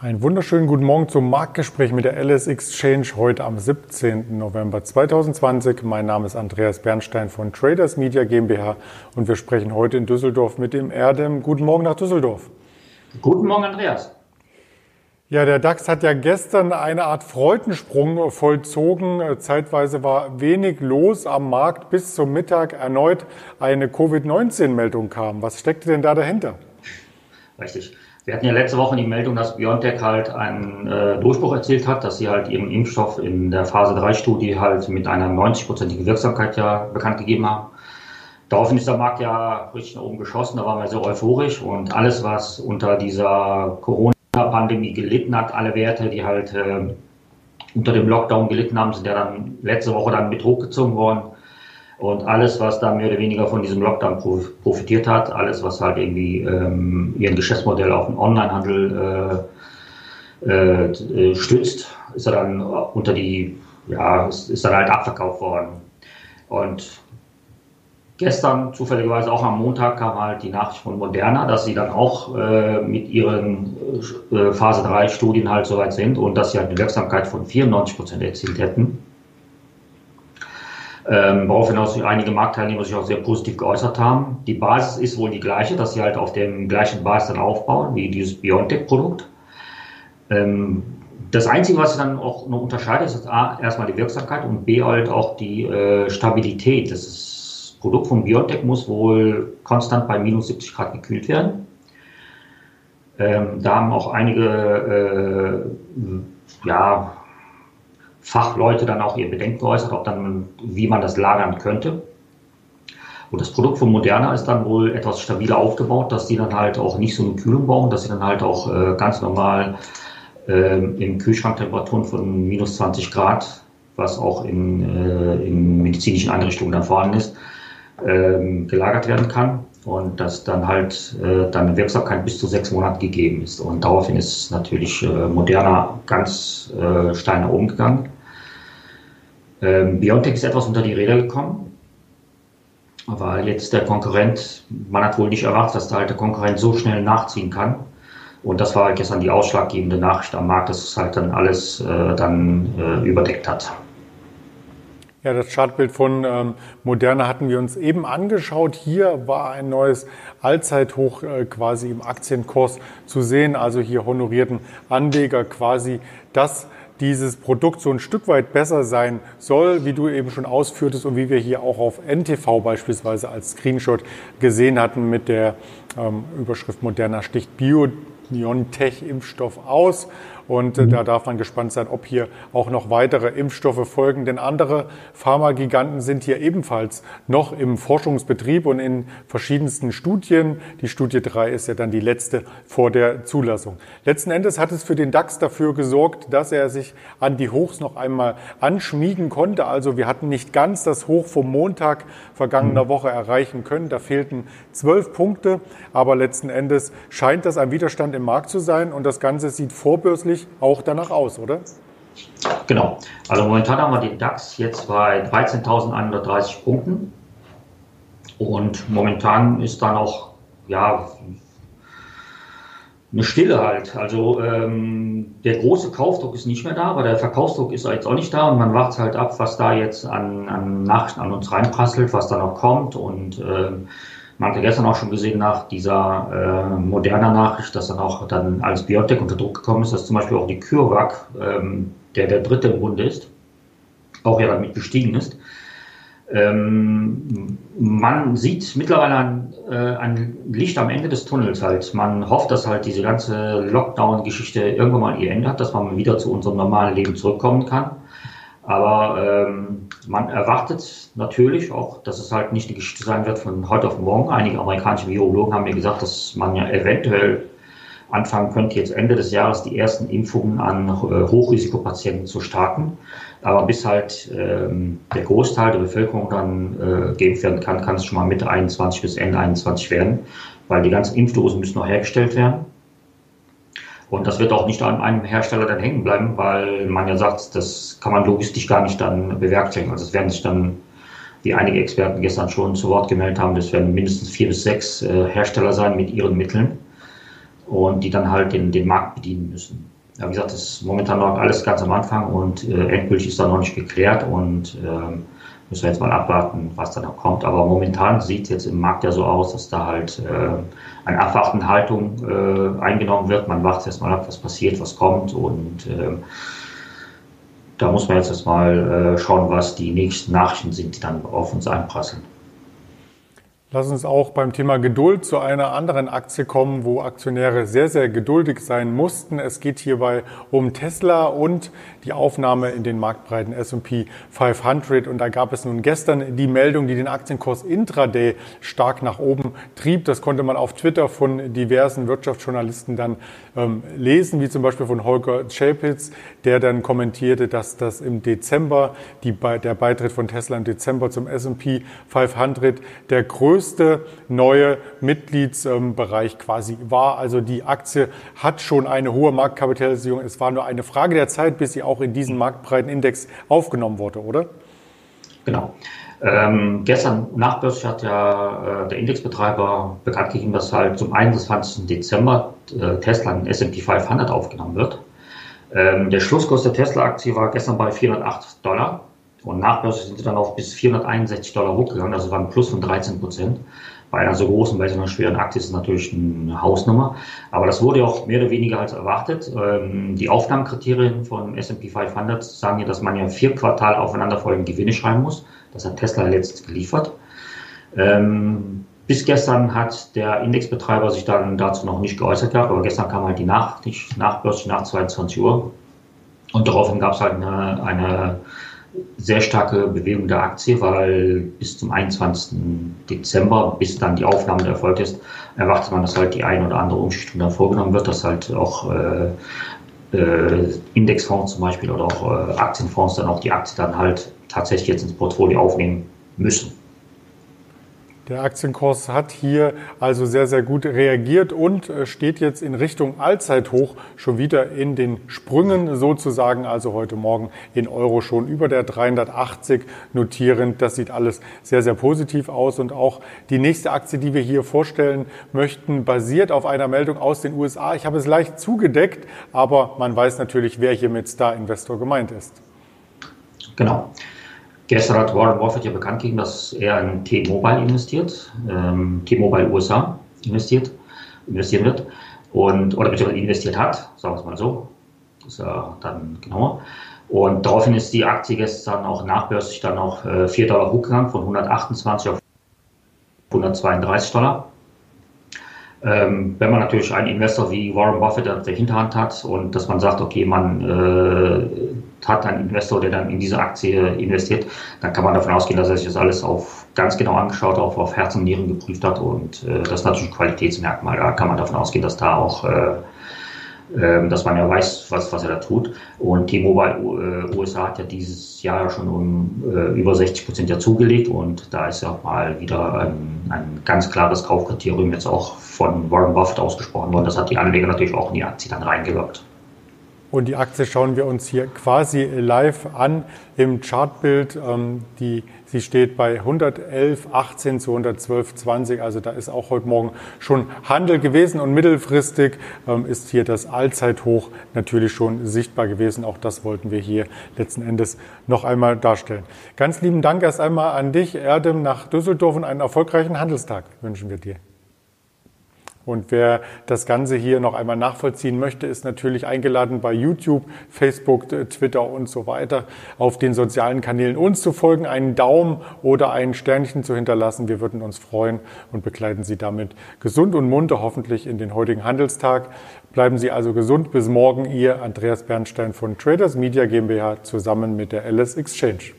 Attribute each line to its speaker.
Speaker 1: Einen wunderschönen guten Morgen zum Marktgespräch mit der LS Exchange heute am 17. November 2020. Mein Name ist Andreas Bernstein von Traders Media GmbH und wir sprechen heute in Düsseldorf mit dem Erdem. Guten Morgen nach Düsseldorf.
Speaker 2: Guten Morgen, Andreas.
Speaker 1: Ja, der DAX hat ja gestern eine Art Freudensprung vollzogen. Zeitweise war wenig los am Markt, bis zum Mittag erneut eine Covid-19-Meldung kam. Was steckte denn da dahinter?
Speaker 2: Richtig. Wir hatten ja letzte Woche die Meldung, dass BioNTech halt einen äh, Durchbruch erzielt hat, dass sie halt ihren Impfstoff in der Phase 3-Studie halt mit einer 90-prozentigen Wirksamkeit ja bekannt gegeben haben. Daraufhin ist der Markt ja richtig nach oben geschossen, da waren wir sehr euphorisch und alles, was unter dieser Corona-Pandemie gelitten hat, alle Werte, die halt äh, unter dem Lockdown gelitten haben, sind ja dann letzte Woche dann mit hochgezogen worden. Und alles, was da mehr oder weniger von diesem Lockdown profitiert hat, alles, was halt irgendwie ähm, ihren Geschäftsmodell auf den Onlinehandel äh, äh, stützt, ist dann unter die, ja, ist, ist dann halt abverkauft worden. Und gestern, zufälligerweise auch am Montag, kam halt die Nachricht von Moderna, dass sie dann auch äh, mit ihren äh, Phase 3 Studien halt soweit sind und dass sie halt eine Wirksamkeit von 94 Prozent erzielt hätten. Ähm, woraufhin auch einige Marktteilnehmer sich auch sehr positiv geäußert haben. Die Basis ist wohl die gleiche, dass sie halt auf dem gleichen Basis dann aufbauen wie dieses BioNTech-Produkt. Ähm, das Einzige, was sie dann auch noch unterscheidet, ist A, erstmal die Wirksamkeit und B, halt auch die äh, Stabilität. Das Produkt von BioNTech muss wohl konstant bei minus 70 Grad gekühlt werden. Ähm, da haben auch einige äh, ja, Fachleute dann auch ihr Bedenken geäußert, ob dann, wie man das lagern könnte. Und das Produkt von Moderna ist dann wohl etwas stabiler aufgebaut, dass die dann halt auch nicht so eine Kühlung brauchen, dass sie dann halt auch äh, ganz normal äh, in Kühlschranktemperaturen von minus 20 Grad, was auch in, äh, in medizinischen Einrichtungen dann vorhanden ist, ähm, gelagert werden kann und dass dann halt äh, dann eine Wirksamkeit bis zu sechs Monaten gegeben ist. Und daraufhin ist natürlich äh, Moderna ganz äh, steil nach oben gegangen. Ähm, Biontech ist etwas unter die Räder gekommen, weil jetzt der Konkurrent, man hat wohl nicht erwartet, dass da der Konkurrent so schnell nachziehen kann. Und das war gestern die ausschlaggebende Nachricht am Markt, dass es halt dann alles äh, dann äh, überdeckt hat.
Speaker 1: Ja, das Chartbild von ähm, Moderna hatten wir uns eben angeschaut. Hier war ein neues Allzeithoch äh, quasi im Aktienkurs zu sehen. Also hier honorierten Anleger quasi das dieses Produkt so ein Stück weit besser sein soll, wie du eben schon ausführtest und wie wir hier auch auf NTV beispielsweise als Screenshot gesehen hatten mit der ähm, Überschrift Moderner sticht Bio BioNTech-Impfstoff aus. Und äh, da darf man gespannt sein, ob hier auch noch weitere Impfstoffe folgen. Denn andere Pharmagiganten sind hier ebenfalls noch im Forschungsbetrieb und in verschiedensten Studien. Die Studie 3 ist ja dann die letzte vor der Zulassung. Letzten Endes hat es für den DAX dafür gesorgt, dass er sich an die Hochs noch einmal anschmiegen konnte. Also wir hatten nicht ganz das Hoch vom Montag vergangener mhm. Woche erreichen können. Da fehlten zwölf Punkte. Aber letzten Endes scheint das ein Widerstand im Markt zu sein. Und das Ganze sieht vorbörslich natürlich auch danach aus, oder?
Speaker 2: Genau. Also momentan haben wir den DAX jetzt bei 13.130 Punkten. Und momentan ist da noch, ja, eine Stille halt. Also ähm, der große Kaufdruck ist nicht mehr da, aber der Verkaufsdruck ist jetzt auch nicht da und man wartet halt ab, was da jetzt an, an Nachrichten an uns reinprasselt, was da noch kommt und ähm, man hat gestern auch schon gesehen nach dieser äh, moderner Nachricht, dass dann auch dann als Biotech unter Druck gekommen ist, dass zum Beispiel auch die CureVac, ähm, der der dritte im Bunde ist, auch ja damit gestiegen ist. Ähm, man sieht mittlerweile ein, äh, ein, Licht am Ende des Tunnels halt. Man hofft, dass halt diese ganze Lockdown-Geschichte irgendwann mal ihr Ende hat, dass man wieder zu unserem normalen Leben zurückkommen kann. Aber ähm, man erwartet natürlich auch, dass es halt nicht die Geschichte sein wird von heute auf morgen. Einige amerikanische Virologen haben mir gesagt, dass man ja eventuell anfangen könnte, jetzt Ende des Jahres die ersten Impfungen an äh, Hochrisikopatienten zu starten. Aber bis halt ähm, der Großteil der Bevölkerung dann äh, geimpft werden kann, kann es schon mal Mitte 21 bis Ende 21 werden, weil die ganzen Impfdosen müssen noch hergestellt werden. Und das wird auch nicht an einem Hersteller dann hängen bleiben, weil man ja sagt, das kann man logistisch gar nicht dann bewerkstelligen. Also es werden sich dann, wie einige Experten gestern schon zu Wort gemeldet haben, das werden mindestens vier bis sechs äh, Hersteller sein mit ihren Mitteln. und die dann halt den, den Markt bedienen müssen. Ja, wie gesagt, das ist momentan noch alles ganz am Anfang und äh, endgültig ist da noch nicht geklärt und ähm, müssen wir jetzt mal abwarten, was da noch kommt. Aber momentan sieht es jetzt im Markt ja so aus, dass da halt äh, eine Abwartenhaltung äh, eingenommen wird. Man wartet erst mal ab, was passiert, was kommt und äh, da muss man jetzt erstmal äh, schauen, was die nächsten Nachrichten sind, die dann auf uns einprasseln.
Speaker 1: Lass uns auch beim Thema Geduld zu einer anderen Aktie kommen, wo Aktionäre sehr, sehr geduldig sein mussten. Es geht hierbei um Tesla und die Aufnahme in den marktbreiten S&P 500. Und da gab es nun gestern die Meldung, die den Aktienkurs intraday stark nach oben trieb. Das konnte man auf Twitter von diversen Wirtschaftsjournalisten dann ähm, lesen, wie zum Beispiel von Holger Chapitz, der dann kommentierte, dass das im Dezember, die, der Beitritt von Tesla im Dezember zum S&P 500 der größte neue Mitgliedsbereich quasi war. Also die Aktie hat schon eine hohe Marktkapitalisierung. Es war nur eine Frage der Zeit, bis sie auch in diesen marktbreiten Index aufgenommen wurde, oder?
Speaker 2: Genau. Ähm, gestern nachbörslich hat ja äh, der Indexbetreiber bekannt gegeben, dass halt zum 21. Dezember äh, Tesla in S&P 500 aufgenommen wird. Ähm, der Schlusskurs der Tesla-Aktie war gestern bei 408 Dollar und nachbörslich sind sie dann auf bis 461 Dollar hochgegangen, also war ein Plus von 13 Prozent. Bei einer so großen, bei so einer schweren Aktie ist es natürlich eine Hausnummer. Aber das wurde auch mehr oder weniger als erwartet. Ähm, die Aufnahmekriterien von S&P 500 sagen ja, dass man ja vier Quartale aufeinanderfolgend Gewinne schreiben muss. Das hat Tesla letztens geliefert. Ähm, bis gestern hat der Indexbetreiber sich dann dazu noch nicht geäußert gehabt, aber gestern kam halt die Nachricht nachbörslich nach 22 Uhr. Und daraufhin gab es halt eine, eine sehr starke Bewegung der Aktie, weil bis zum 21. Dezember, bis dann die Aufnahme erfolgt ist, erwartet man, dass halt die ein oder andere Umschichtung dann vorgenommen wird, dass halt auch äh, äh, Indexfonds zum Beispiel oder auch äh, Aktienfonds dann auch die Aktie dann halt tatsächlich jetzt ins Portfolio aufnehmen müssen.
Speaker 1: Der Aktienkurs hat hier also sehr, sehr gut reagiert und äh, steht jetzt in Richtung Allzeithoch schon wieder in den Sprüngen sozusagen. Also heute Morgen in Euro schon über der 380 notierend. Das sieht alles sehr, sehr positiv aus. Und auch die nächste Aktie, die wir hier vorstellen möchten, basiert auf einer Meldung aus den USA. Ich habe es leicht zugedeckt, aber man weiß natürlich, wer hier mit Star Investor gemeint ist.
Speaker 2: Genau. Gestern hat Warren Buffett ja bekannt gegeben, dass er in T-Mobile investiert, ähm, T-Mobile USA investiert, investieren wird und oder beziehungsweise investiert hat, sagen wir es mal so. Das ist ja dann genauer. Und daraufhin ist die Aktie gestern auch nachbörslich dann auch äh, 4 Dollar hochgegangen von 128 auf 132 Dollar. Ähm, wenn man natürlich einen Investor wie Warren Buffett auf der Hinterhand hat und dass man sagt, okay, man äh, hat einen Investor, der dann in diese Aktie investiert, dann kann man davon ausgehen, dass er sich das alles auf ganz genau angeschaut, auch auf Herz und Nieren geprüft hat und äh, das ist natürlich ein Qualitätsmerkmal. Da kann man davon ausgehen, dass da auch äh, dass man ja weiß, was, was er da tut. Und T-Mobile äh, USA hat ja dieses Jahr schon um äh, über 60 Prozent ja zugelegt und da ist ja mal wieder ein, ein ganz klares Kaufkriterium jetzt auch von Warren Buffett ausgesprochen worden. Das hat die Anleger natürlich auch in die Aktie dann reingewirkt.
Speaker 1: Und die Aktie schauen wir uns hier quasi live an im Chartbild. Ähm, die, sie steht bei 111,18 zu 112,20. Also da ist auch heute Morgen schon Handel gewesen und mittelfristig ähm, ist hier das Allzeithoch natürlich schon sichtbar gewesen. Auch das wollten wir hier letzten Endes noch einmal darstellen. Ganz lieben Dank erst einmal an dich, Erdem, nach Düsseldorf und einen erfolgreichen Handelstag wünschen wir dir. Und wer das Ganze hier noch einmal nachvollziehen möchte, ist natürlich eingeladen, bei YouTube, Facebook, Twitter und so weiter auf den sozialen Kanälen uns zu folgen, einen Daumen oder ein Sternchen zu hinterlassen. Wir würden uns freuen und begleiten Sie damit gesund und munter hoffentlich in den heutigen Handelstag. Bleiben Sie also gesund. Bis morgen, Ihr Andreas Bernstein von Traders Media GmbH zusammen mit der LS Exchange.